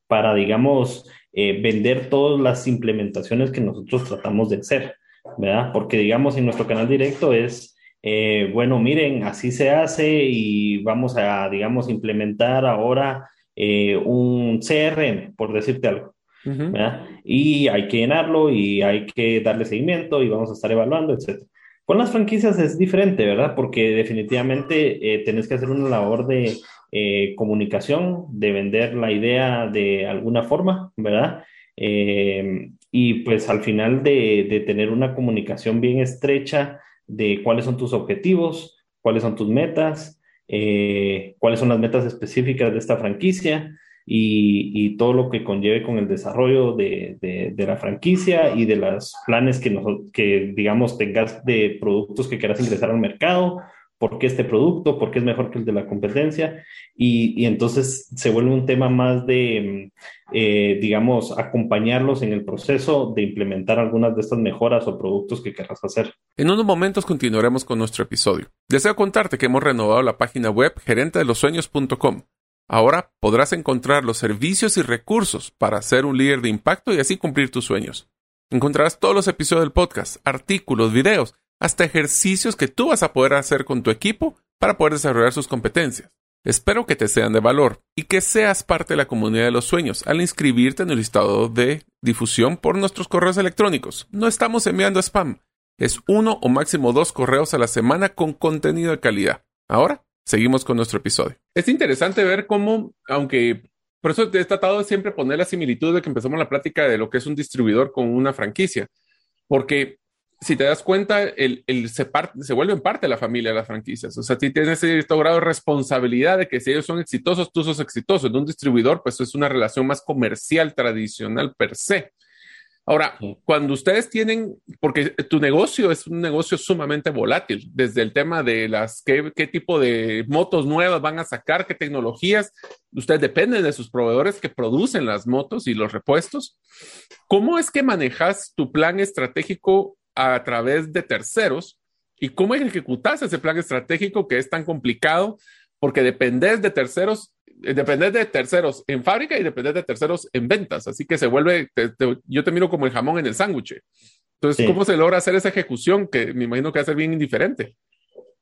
para, digamos, vender todas las implementaciones que nosotros tratamos de hacer, ¿verdad? Porque, digamos, en nuestro canal directo es eh, bueno, miren, así se hace y vamos a, digamos, implementar ahora eh, un CRM, por decirte algo. Uh -huh. Y hay que llenarlo y hay que darle seguimiento y vamos a estar evaluando, etc. Con las franquicias es diferente, ¿verdad? Porque definitivamente eh, tenés que hacer una labor de eh, comunicación, de vender la idea de alguna forma, ¿verdad? Eh, y pues al final de, tener una comunicación bien estrecha, de cuáles son tus objetivos, cuáles son tus metas, eh, cuáles son las metas específicas de esta franquicia y, todo lo que conlleve con el desarrollo de, de, de la franquicia y de los planes que, nos, que, digamos, tengas de productos que quieras ingresar al mercado, por qué este producto, por qué es mejor que el de la competencia, y, y entonces se vuelve un tema más de, eh, digamos, acompañarlos en el proceso de implementar algunas de estas mejoras o productos que querrás hacer.
En unos momentos continuaremos con nuestro episodio. Deseo contarte que hemos renovado la página web gerentedelosueños.com. Ahora podrás encontrar los servicios y recursos para ser un líder de impacto y así cumplir tus sueños. Encontrarás todos los episodios del podcast, artículos, videos, hasta ejercicios que tú vas a poder hacer con tu equipo para poder desarrollar sus competencias. Espero que te sean de valor y que seas parte de la comunidad de los sueños al inscribirte en el listado de difusión por nuestros correos electrónicos. No estamos enviando spam, es uno o máximo dos correos a la semana con contenido de calidad. Ahora, seguimos con nuestro episodio. Es interesante ver cómo, aunque por eso he tratado de siempre poner la similitud de que empezamos la plática de lo que es un distribuidor con una franquicia, porque si te das cuenta, el, se, se vuelve en parte de la familia de las franquicias. O sea, ti tienes cierto grado de responsabilidad de que si ellos son exitosos, tú sos exitoso. En un distribuidor, pues es una relación más comercial tradicional per se. Ahora, cuando ustedes tienen, porque tu negocio es un negocio sumamente volátil, desde el tema de las qué, qué, tipo de motos nuevas van a sacar, qué tecnologías, ustedes dependen de sus proveedores que producen las motos y los repuestos. ¿Cómo es que manejas tu plan estratégico a través de terceros y cómo ejecutas ese plan estratégico que es tan complicado porque dependes de terceros, eh, dependes de terceros en fábrica y dependes de terceros en ventas, así que se vuelve, yo te miro como el jamón en el sándwich. Entonces, ¿cómo se logra hacer esa ejecución que me imagino que va a ser bien indiferente?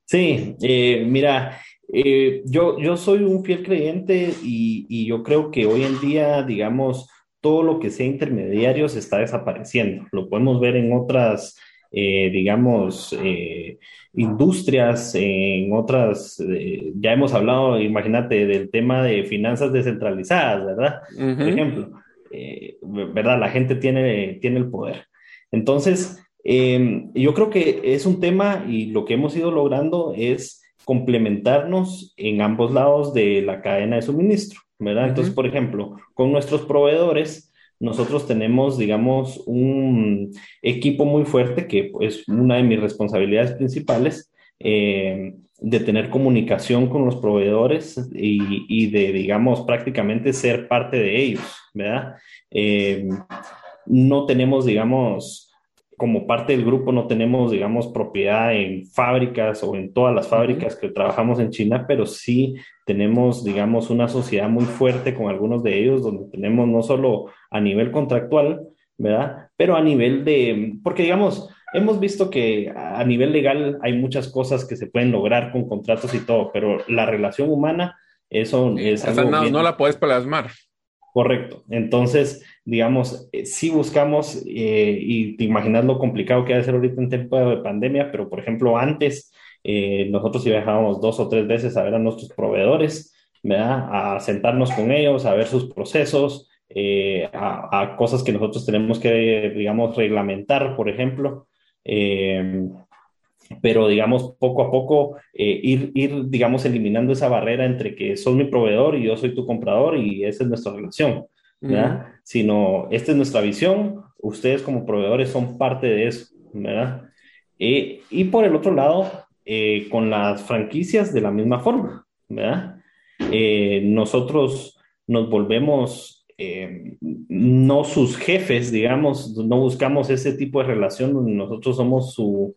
Sí, eh, mira, eh, yo, yo soy un fiel creyente y, y yo creo que hoy en día, digamos, todo lo que sea intermediarios está desapareciendo. Lo podemos ver en otras, eh, digamos, eh, industrias, en otras, eh, ya hemos hablado, imagínate, del tema de finanzas descentralizadas, ¿verdad? Por ejemplo, ¿verdad? La gente tiene, tiene el poder. Entonces, em, yo creo que es un tema y lo que hemos ido logrando es complementarnos en ambos lados de la cadena de suministro. ¿verdad? Entonces, por ejemplo, con nuestros proveedores, nosotros tenemos, digamos, un equipo muy fuerte que es una de mis responsabilidades principales. Eh, de tener comunicación con los proveedores y, de, digamos, prácticamente ser parte de ellos, ¿verdad? Eh, no tenemos, digamos, como parte del grupo no tenemos, digamos, propiedad en fábricas o en todas las fábricas que trabajamos en China, pero sí tenemos, digamos, una sociedad muy fuerte con algunos de ellos, donde tenemos no solo a nivel contractual, ¿verdad? Pero a nivel de, porque digamos, hemos visto que a nivel legal hay muchas cosas que se pueden lograr con contratos y todo, pero la relación humana, eso es...
Algo no, no la puedes plasmar.
Correcto. Entonces, digamos, eh, si buscamos, eh, y te imaginas lo complicado que va a ser ahorita en tiempo de pandemia, pero por ejemplo, antes eh, nosotros viajábamos dos o tres veces a ver a nuestros proveedores, ¿verdad? A sentarnos con ellos, a ver sus procesos, a, a, cosas que nosotros tenemos que, digamos, reglamentar, por ejemplo pero digamos, poco a poco eh, ir, ir, digamos, eliminando esa barrera entre que sos mi proveedor y yo soy tu comprador y esa es nuestra relación, ¿verdad? Sino, esta es nuestra visión, ustedes como proveedores son parte de eso, ¿verdad? Eh, y por el otro lado, eh, con las franquicias de la misma forma, ¿verdad? nosotros nos volvemos no sus jefes, digamos, no buscamos ese tipo de relación donde nosotros somos su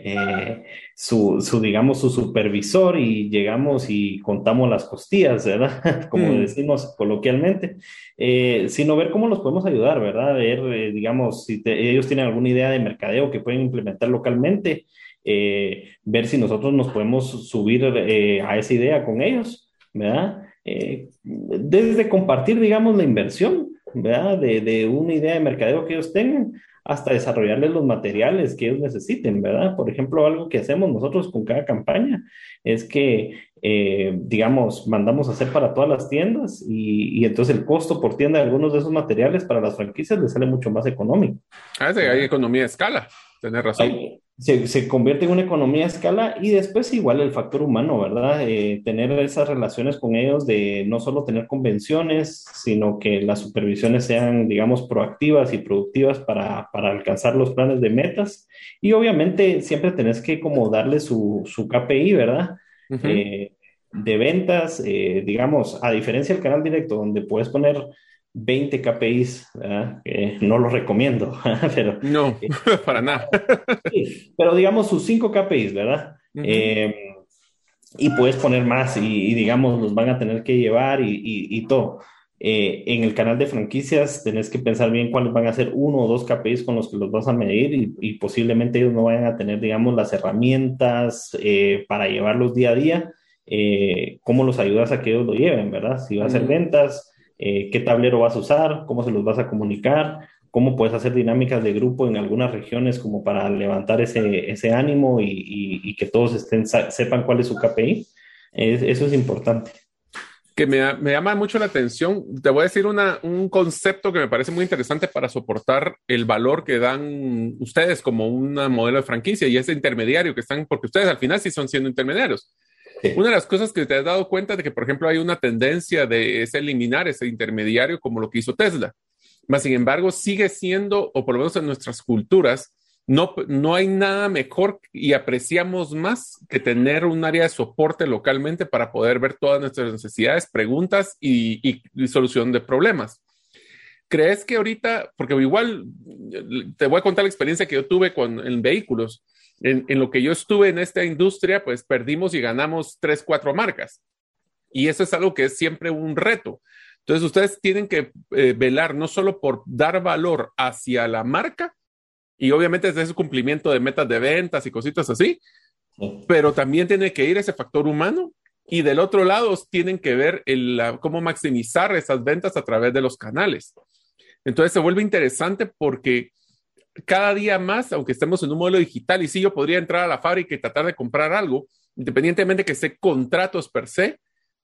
eh, su, su, digamos, su supervisor y llegamos y contamos las costillas, ¿verdad? [laughs] Como mm. decimos coloquialmente, eh, sino ver cómo los podemos ayudar, ¿verdad? Ver, eh, digamos, si ellos tienen alguna idea de mercadeo que pueden implementar localmente, ver si nosotros nos podemos subir a esa idea con ellos, ¿verdad? desde compartir, digamos, la inversión, ¿verdad? De, de, una idea de mercadeo que ellos tengan hasta desarrollarles los materiales que ellos necesiten, ¿verdad? Por ejemplo, algo que hacemos nosotros con cada campaña es que, eh, digamos, mandamos a hacer para todas las tiendas y, y, entonces el costo por tienda de algunos de esos materiales para las franquicias les sale mucho más económico.
Ah, sí, hay economía de escala, tenés razón
se, convierte en una economía a escala y después igual el factor humano, ¿verdad? Eh, tener esas relaciones con ellos de no solo tener convenciones, sino que las supervisiones sean, digamos, proactivas y productivas para, para alcanzar los planes de metas. Y obviamente siempre tenés que como darle su, su KPI, ¿verdad? Eh, de ventas, eh, digamos, a diferencia del canal directo, donde puedes poner 20 KPIs, no lo recomiendo, [laughs] pero...
No, eh, [laughs] para nada.
pero digamos sus 5 KPIs, ¿verdad? Eh, y puedes poner más y, digamos, los van a tener que llevar y, y todo. Eh, en el canal de franquicias tenés que pensar bien cuáles van a ser uno o dos KPIs con los que los vas a medir y, posiblemente ellos no vayan a tener, digamos, las herramientas para llevarlos día a día. ¿Cómo los ayudas a que ellos lo lleven, verdad? Si va a hacer ventas, qué tablero vas a usar, cómo se los vas a comunicar, cómo puedes hacer dinámicas de grupo en algunas regiones como para levantar ese, ese ánimo y, y, que todos estén, sepan cuál es su KPI. eso es importante
que me, me, llama mucho la atención. Te voy a decir una, un concepto que me parece muy interesante para soportar el valor que dan ustedes como un modelo de franquicia y ese intermediario que están, porque ustedes al final sí son siendo intermediarios. Una de las cosas que te has dado cuenta de que, por ejemplo, hay una tendencia de es eliminar ese intermediario como lo que hizo Tesla. Mas, sin embargo, sigue siendo, o por lo menos en nuestras culturas, no, no hay nada mejor y apreciamos más que tener un área de soporte localmente para poder ver todas nuestras necesidades, preguntas y, solución de problemas. ¿Crees que ahorita, porque igual te voy a contar la experiencia que yo tuve con, en vehículos, en, lo que yo estuve en esta industria, pues perdimos y ganamos tres, cuatro marcas. Y eso es algo que es siempre un reto. Entonces, ustedes tienen que eh, velar no solo por dar valor hacia la marca, y obviamente es ese cumplimiento de metas de ventas y cositas así, pero también tiene que ir ese factor humano y del otro lado tienen que ver el, cómo maximizar esas ventas a través de los canales. Entonces se vuelve interesante porque cada día más, aunque estemos en un modelo digital, y sí, yo podría entrar a la fábrica y tratar de comprar algo, independientemente que sea contratos per se,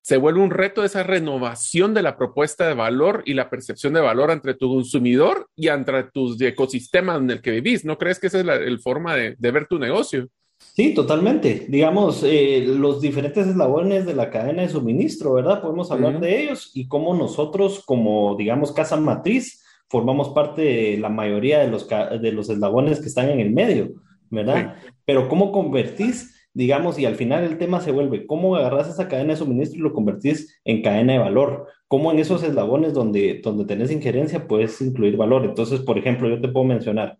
se vuelve un reto esa renovación de la propuesta de valor y la percepción de valor entre tu consumidor y entre tus ecosistemas en el que vivís. ¿No crees que esa es la forma de, ver tu negocio?
Sí, totalmente. Digamos, eh, los diferentes eslabones de la cadena de suministro, ¿verdad? Podemos hablar de ellos y cómo nosotros, como, digamos, casa matriz, formamos parte de la mayoría de los, de los eslabones que están en el medio, ¿verdad? Pero cómo convertís digamos, y al final el tema se vuelve, ¿cómo agarras esa cadena de suministro y lo convertís en cadena de valor? ¿Cómo en esos eslabones donde, donde tenés injerencia puedes incluir valor? Entonces, por ejemplo, yo te puedo mencionar,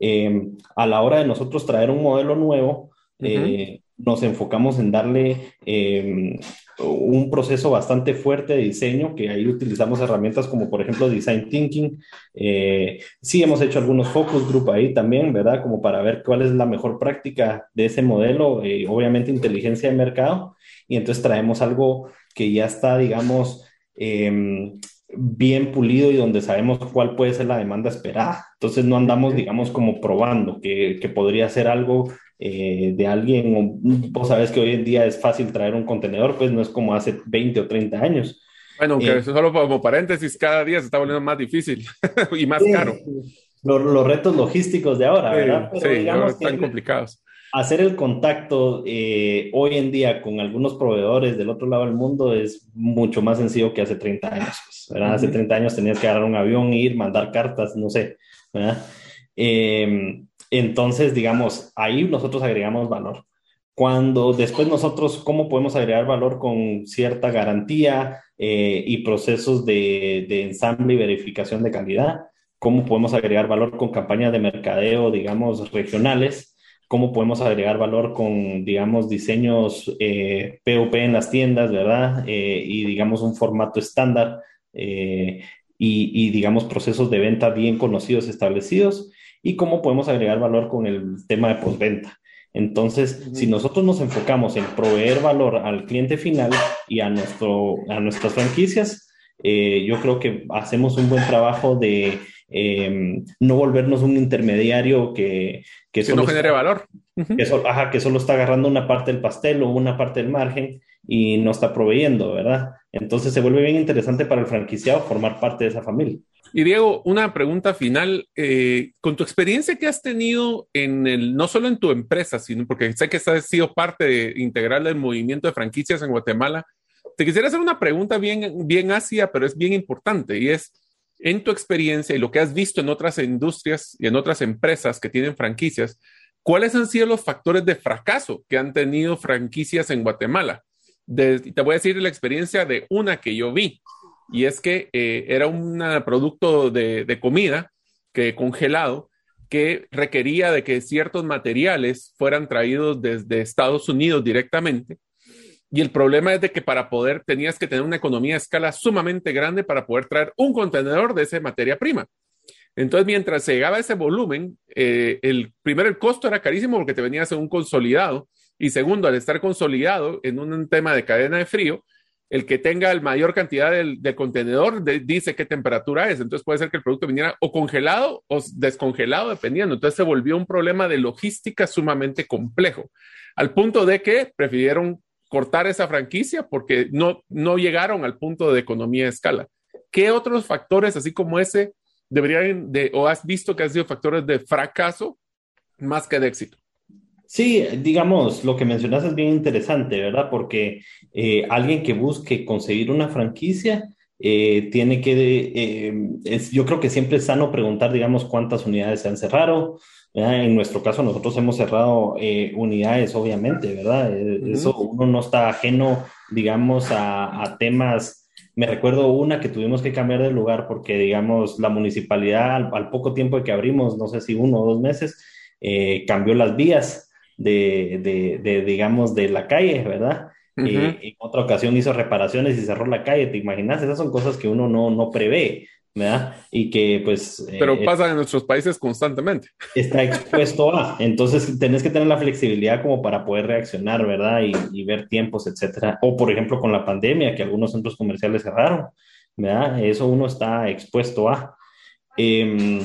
em, a la hora de nosotros traer un modelo nuevo, eh, nos enfocamos en darle em, un proceso bastante fuerte de diseño, que ahí utilizamos herramientas como por ejemplo Design Thinking. Eh, sí hemos hecho algunos focus group ahí también, ¿verdad? Como para ver cuál es la mejor práctica de ese modelo, eh, obviamente inteligencia de mercado, y entonces traemos algo que ya está, digamos, em, bien pulido y donde sabemos cuál puede ser la demanda esperada. Entonces no andamos, digamos, como probando que, que podría ser algo eh, de alguien, vos sabes que hoy en día es fácil traer un contenedor, pues no es como hace 20 o 30 años.
Bueno, aunque eh, solo como paréntesis, cada día se está volviendo más difícil [laughs] y más caro.
Los, retos logísticos de ahora, ¿verdad?
sí, digamos están complicados.
Hacer el contacto eh, hoy en día con algunos proveedores del otro lado del mundo es mucho más sencillo que hace 30 años. Pues, ¿verdad? Hace 30 años tenías que agarrar un avión, ir, mandar cartas, no sé. ¿verdad? Eh, entonces, digamos, ahí nosotros agregamos valor. Cuando después nosotros, ¿cómo podemos agregar valor con cierta garantía eh, y procesos de, ensamble y verificación de calidad? ¿Cómo podemos agregar valor con campañas de mercadeo, digamos, regionales? ¿Cómo podemos agregar valor con, digamos, diseños eh, POP en las tiendas, ¿verdad? Eh, y, digamos, un formato estándar y, y, digamos, procesos de venta bien conocidos, establecidos y cómo podemos agregar valor con el tema de postventa. Entonces, si nosotros nos enfocamos en proveer valor al cliente final y a, nuestro, a nuestras franquicias, eh, yo creo que hacemos un buen trabajo de em, no volvernos un intermediario que,
que, solo no genere valor.
que, ajá, que solo está agarrando una parte del pastel o una parte del margen y no está proveyendo, ¿verdad? Entonces se vuelve bien interesante para el franquiciado formar parte de esa familia.
Y Diego, una pregunta final. Eh, con tu experiencia que has tenido en el, no solo en tu empresa, sino porque sé que has sido parte integral del movimiento de franquicias en Guatemala, te quisiera hacer una pregunta bien, bien ácida, pero es bien importante y es, en tu experiencia y lo que has visto en otras industrias y en otras empresas que tienen franquicias, ¿cuáles han sido los factores de fracaso que han tenido franquicias en Guatemala? te voy a decir la experiencia de una que yo vi y es que eh, era un producto de, comida que congelado que requería de que ciertos materiales fueran traídos desde Estados Unidos directamente Y el problema es de que para poder, tenías que tener una economía a escala sumamente grande para poder traer un contenedor de esa materia prima. Entonces, mientras llegaba ese volumen, eh, el primero, el costo era carísimo porque te venías en un consolidado. Y segundo, al estar consolidado en un tema de cadena de frío, el que tenga la mayor cantidad del, contenedor dice qué temperatura es. Entonces puede ser que el producto viniera o congelado o descongelado, dependiendo. Entonces se volvió un problema de logística sumamente complejo, al punto de que prefirieron cortar esa franquicia porque no, no llegaron al punto de economía de escala. ¿Qué otros factores, así como ese, deberían de, o has visto que han sido factores de fracaso más que de éxito?
Sí, digamos, lo que mencionas es bien interesante, ¿verdad? Porque eh, alguien que busque conseguir una franquicia eh, tiene que, eh, es, yo creo que siempre es sano preguntar, digamos, cuántas unidades se han cerrado, en nuestro caso, nosotros hemos cerrado unidades, obviamente, ¿verdad? Eso uno no está ajeno, digamos, a, temas. Me recuerdo una que tuvimos que cambiar de lugar porque, digamos, la municipalidad al, poco tiempo de que abrimos, no sé si uno o dos meses, eh, cambió las vías de, de, digamos, de la calle, ¿verdad? en otra ocasión hizo reparaciones y cerró la calle, ¿te imaginas? Esas son cosas que uno no, no prevé. ¿verdad? Y que pues...
Pero eh, pasa en nuestros países constantemente.
Está expuesto a, entonces tenés que tener la flexibilidad como para poder reaccionar, ¿verdad? Y, ver tiempos, etcétera. O por ejemplo con la pandemia, que algunos centros comerciales cerraron, ¿verdad? Eso uno está expuesto a. Em,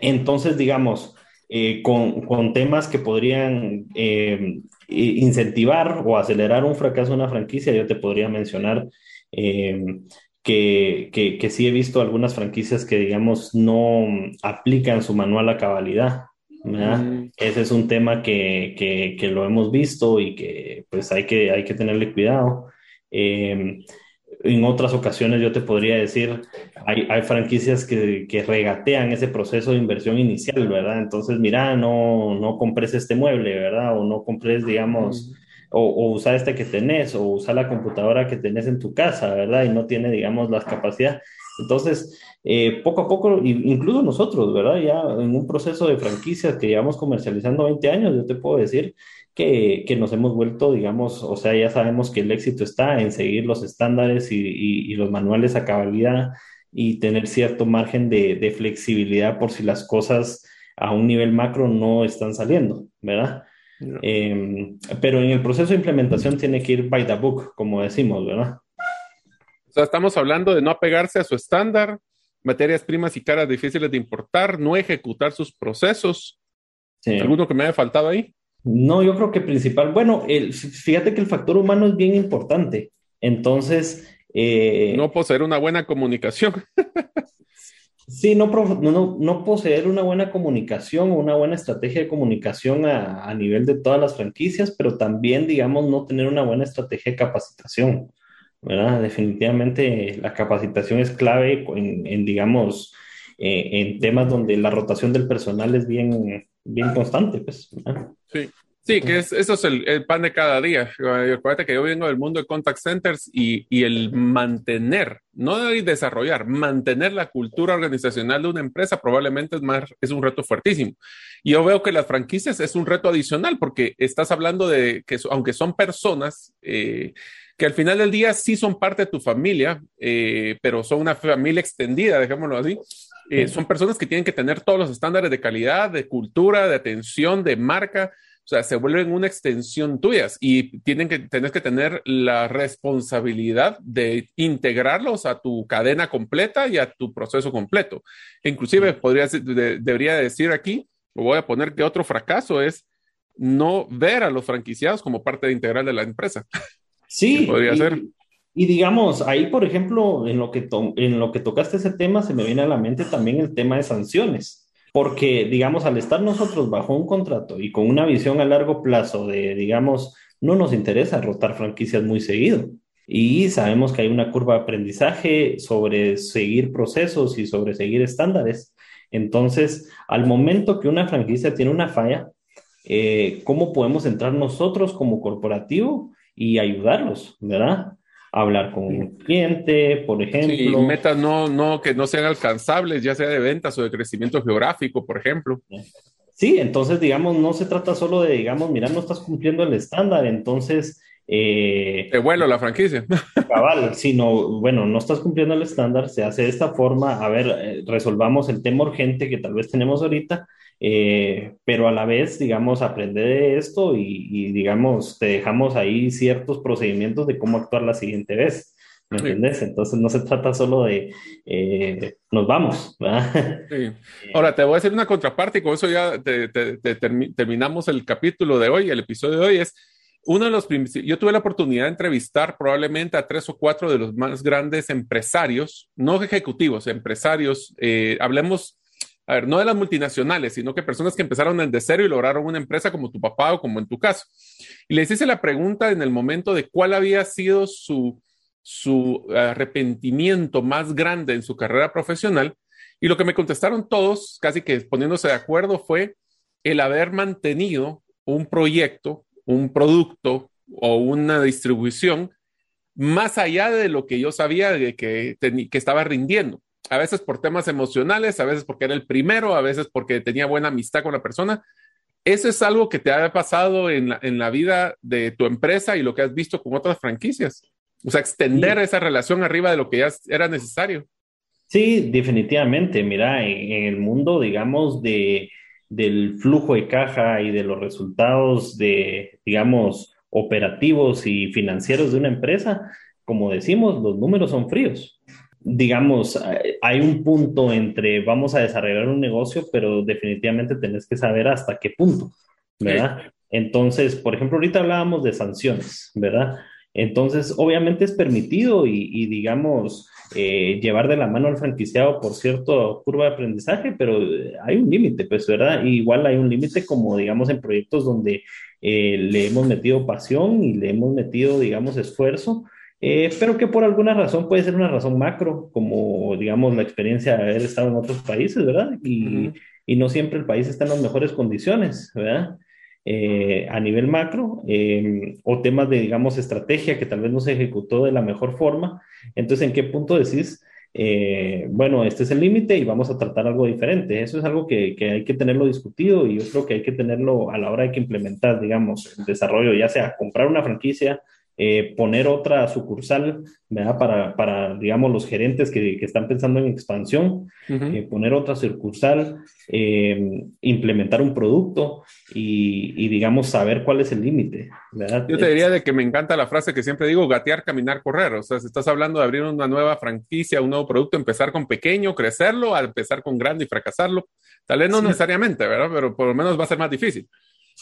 entonces, digamos, eh, con, con, temas que podrían em, incentivar o acelerar un fracaso de una franquicia, yo te podría mencionar eh, que, que, sí he visto algunas franquicias que, digamos, no aplican su manual a cabalidad. Mm. Ese es un tema que, que, lo hemos visto y que pues hay que, hay que tenerle cuidado. En otras ocasiones yo te podría decir, hay, hay franquicias que, que, regatean ese proceso de inversión inicial, ¿verdad? Entonces, mira, no, no compres este mueble, ¿verdad? O no compres, digamos, mm o, usar este que tenés, o usar la computadora que tenés en tu casa, ¿verdad? Y no tiene, digamos, las capacidades. Entonces, eh, poco a poco, incluso nosotros, ¿verdad? Ya en un proceso de franquicias que llevamos comercializando 20 años, yo te puedo decir que, que nos hemos vuelto, digamos, o sea, ya sabemos que el éxito está en seguir los estándares y, y, los manuales a cabalidad y tener cierto margen de, de flexibilidad por si las cosas a un nivel macro no están saliendo, ¿verdad? Em, pero en el proceso de implementación tiene que ir by the book, como decimos, ¿verdad?
O sea, estamos hablando de no apegarse a su estándar, materias primas y caras difíciles de importar, no ejecutar sus procesos. ¿Alguno que me haya faltado ahí?
No, yo creo que principal, bueno, el, fíjate que el factor humano es bien importante. Entonces...
Eh, no poseer una buena comunicación. [laughs]
Sí, no, no, no, poseer una buena comunicación o una buena estrategia de comunicación a, a, nivel de todas las franquicias, pero también, digamos, no tener una buena estrategia de capacitación, ¿verdad? Definitivamente la capacitación es clave en, en digamos, eh, en temas donde la rotación del personal es bien, bien constante, pues.
Sí. Sí, que es, eso es el, pan de cada día. Acuérdate que yo vengo del mundo de contact centers y, y el mantener, no desarrollar, mantener la cultura organizacional de una empresa probablemente es, más, es un reto fuertísimo. Y yo veo que las franquicias es un reto adicional porque estás hablando de que aunque son personas, eh, que al final del día sí son parte de tu familia, eh, pero son una familia extendida, dejémoslo así. Eh, son personas que tienen que tener todos los estándares de calidad, de cultura, de atención, de marca o sea, se vuelven una extensión tuyas y tienen que, tienes que tener la responsabilidad de integrarlos a tu cadena completa y a tu proceso completo. Inclusive podría, debería decir aquí, voy a poner que otro fracaso es no ver a los franquiciados como parte integral de la empresa.
Sí. [laughs] podría ser. Y digamos, ahí, por ejemplo, en lo, que en lo que tocaste ese tema, se me viene a la mente también el tema de sanciones. Porque, digamos, al estar nosotros bajo un contrato y con una visión a largo plazo de, digamos, no nos interesa rotar franquicias muy seguido. Y sabemos que hay una curva de aprendizaje sobre seguir procesos y sobre seguir estándares. Entonces, al momento que una franquicia tiene una falla, eh, ¿cómo podemos entrar nosotros como corporativo y ayudarlos, verdad? Hablar con un cliente, por ejemplo. Sí,
metas no, no, que no sean alcanzables, ya sea de ventas o de crecimiento geográfico, por ejemplo.
Sí, entonces, digamos, no se trata solo de, digamos, mira, no estás cumpliendo el estándar, entonces Eh,
Te vuelo la franquicia. [laughs]
cabal, sino, bueno, no estás cumpliendo el estándar, se hace de esta forma, a ver, eh, resolvamos el tema urgente que tal vez tenemos ahorita, eh, pero a la vez, digamos, aprende de esto y, y, digamos, te dejamos ahí ciertos procedimientos de cómo actuar la siguiente vez. ¿Me
Sí.
entiendes? Entonces no se trata solo de eh, nos vamos, ¿verdad?
Sí. [laughs] Ahora te voy a decir una contraparte y con eso ya te- te- te termi- terminamos el capítulo de hoy, el episodio de hoy es uno de los yo tuve la oportunidad de entrevistar probablemente a tres o cuatro de los más grandes empresarios, no ejecutivos, empresarios, eh, hablemos, a ver, no de las multinacionales, sino que personas que empezaron desde cero y lograron una empresa como tu papá o como en tu caso. Y les hice la pregunta en el momento de cuál había sido su, su arrepentimiento más grande en su carrera profesional. Y lo que me contestaron todos, casi que poniéndose de acuerdo, fue el haber mantenido un proyecto, un producto o una distribución más allá de lo que yo sabía de que, que estaba rindiendo. A veces por temas emocionales, a veces porque era el primero, a veces porque tenía buena amistad con la persona. ¿Eso es algo que te ha pasado en la, en la vida de tu empresa y lo que has visto con otras franquicias? O sea, extender
Sí.
esa relación arriba de lo que ya era necesario.
Sí, definitivamente. Mira, en, en el mundo, digamos, de, del flujo de caja y de los resultados de, digamos, operativos y financieros de una empresa, como decimos, los números son fríos. Digamos, hay un punto entre vamos a desarrollar un negocio, pero definitivamente tenés que saber hasta qué punto, ¿verdad? Entonces, por ejemplo, ahorita hablábamos de sanciones, ¿verdad? Entonces, obviamente es permitido y, y, digamos, eh, llevar de la mano al franquiciado por cierto curva de aprendizaje, pero eh, hay un límite, pues, ¿verdad? Y igual hay un límite como, digamos, en proyectos donde eh, le hemos metido pasión y le hemos metido, digamos, esfuerzo, eh, pero que por alguna razón puede ser una razón macro, como, digamos, la experiencia de haber estado en otros países, ¿verdad? Y, y no siempre el país está en las mejores condiciones, ¿verdad? eh, a nivel macro eh, o temas de, digamos, estrategia que tal vez no se ejecutó de la mejor forma. Entonces, ¿en qué punto decís, eh, bueno, este es el límite y vamos a tratar algo diferente? Eso es algo que, que hay que tenerlo discutido y yo creo que hay que tenerlo a la hora de que implementar, digamos, el desarrollo, ya sea comprar una franquicia, eh, poner otra sucursal, ¿verdad? Para, para, digamos, los gerentes que, que están pensando en expansión,
Ujú.
eh, poner otra sucursal, eh, implementar un producto y, y, digamos, saber cuál es el límite, ¿verdad?
Yo te diría de que me encanta la frase que siempre digo, gatear, caminar, correr. O sea, si estás hablando de abrir una nueva franquicia, un nuevo producto, empezar con pequeño, crecerlo, a empezar con grande y fracasarlo. Tal vez no
Sí.
necesariamente, ¿verdad? Pero por lo menos va a ser más difícil.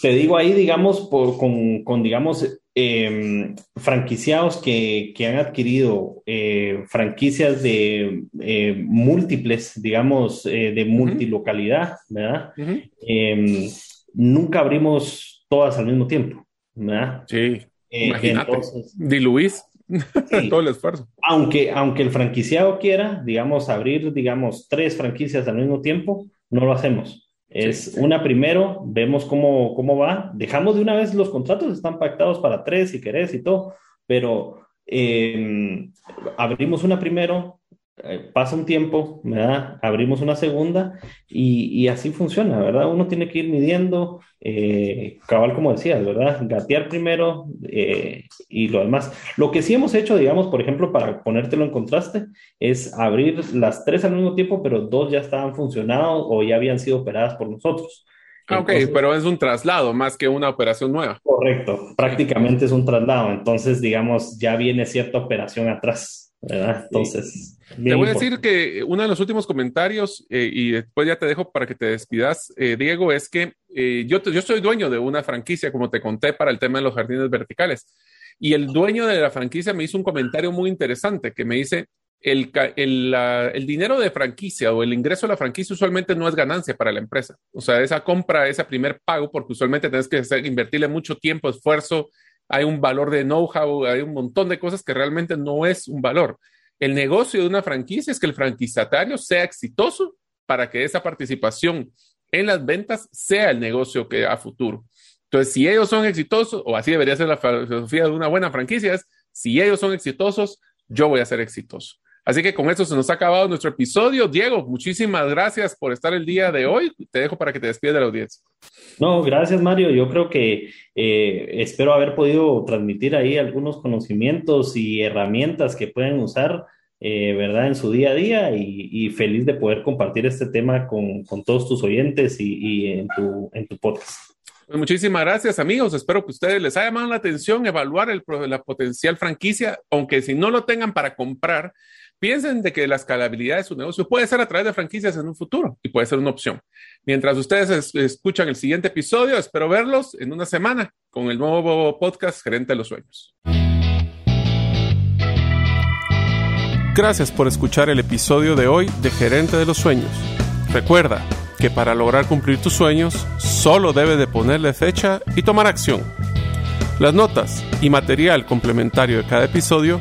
Te digo ahí, digamos, por, con, con, digamos, eh, franquiciados que, que, han adquirido eh, franquicias de eh, múltiples, digamos, eh, de multilocalidad, ¿verdad?
Uh -huh.
nunca abrimos todas al mismo tiempo, ¿verdad?
Sí, imagínate. Entonces, Diluís sí, [laughs] todo el esfuerzo.
Aunque, aunque el franquiciado quiera, digamos, abrir, digamos, tres franquicias al mismo tiempo, no lo hacemos. Es sí, sí. una primero, vemos cómo, cómo va, dejamos de una vez los contratos, están pactados para tres si querés y todo, pero eh, abrimos una primero, eh, pasa un tiempo, ¿verdad? Abrimos una segunda y, y, así funciona, ¿verdad? Uno tiene que ir midiendo, eh, cabal como decías, ¿verdad? Gatear primero eh, y lo demás. Lo que sí hemos hecho, digamos, por ejemplo, para ponértelo en contraste, es abrir las tres al mismo tiempo, pero dos ya estaban funcionando o ya habían sido operadas por nosotros.
Ah, ok, Entonces, pero es un traslado más que una operación nueva.
Correcto, prácticamente es un traslado. Entonces, digamos, ya viene cierta operación atrás. ¿Verdad? Entonces,
te voy a decir que uno de los últimos comentarios, eh, y después ya te dejo para que te despidas, eh, Diego, es que eh, yo, te, yo soy dueño de una franquicia, como te conté, para el tema de los jardines verticales. Y el dueño de la franquicia me hizo un comentario muy interesante que me dice, el, el, la, el, dinero de franquicia o el ingreso de la franquicia usualmente no es ganancia para la empresa. O sea, esa compra, ese primer pago, porque usualmente tienes que hacer, invertirle mucho tiempo, esfuerzo, hay un valor de know-how, hay un montón de cosas que realmente no es un valor. El negocio de una franquicia es que el franquiciatario sea exitoso para que esa participación en las ventas sea el negocio que a futuro. Entonces, si ellos son exitosos, o así debería ser la filosofía de una buena franquicia, es si ellos son exitosos, yo voy a ser exitoso. Así que con esto se nos ha acabado nuestro episodio. Diego, muchísimas gracias por estar el día de hoy. Te dejo para que te despides de la audiencia.
No, gracias Mario. Yo creo que eh, espero haber podido transmitir ahí algunos conocimientos y herramientas que pueden usar, eh, ¿verdad?, en su día a día y, feliz de poder compartir este tema con, todos tus oyentes y, en, tu, en tu podcast.
Pues muchísimas gracias, amigos. Espero que ustedes les haya llamado la atención evaluar el, la potencial franquicia, aunque si no lo tengan para comprar, piensen de que la escalabilidad de su negocio puede ser a través de franquicias en un futuro y puede ser una opción. Mientras ustedes escuchan el siguiente episodio, espero verlos en una semana con el nuevo podcast Gerente de los Sueños. Gracias por escuchar el episodio de hoy de Gerente de los Sueños. Recuerda, que para lograr cumplir tus sueños solo debes de ponerle fecha y tomar acción. Las notas y material complementario de cada episodio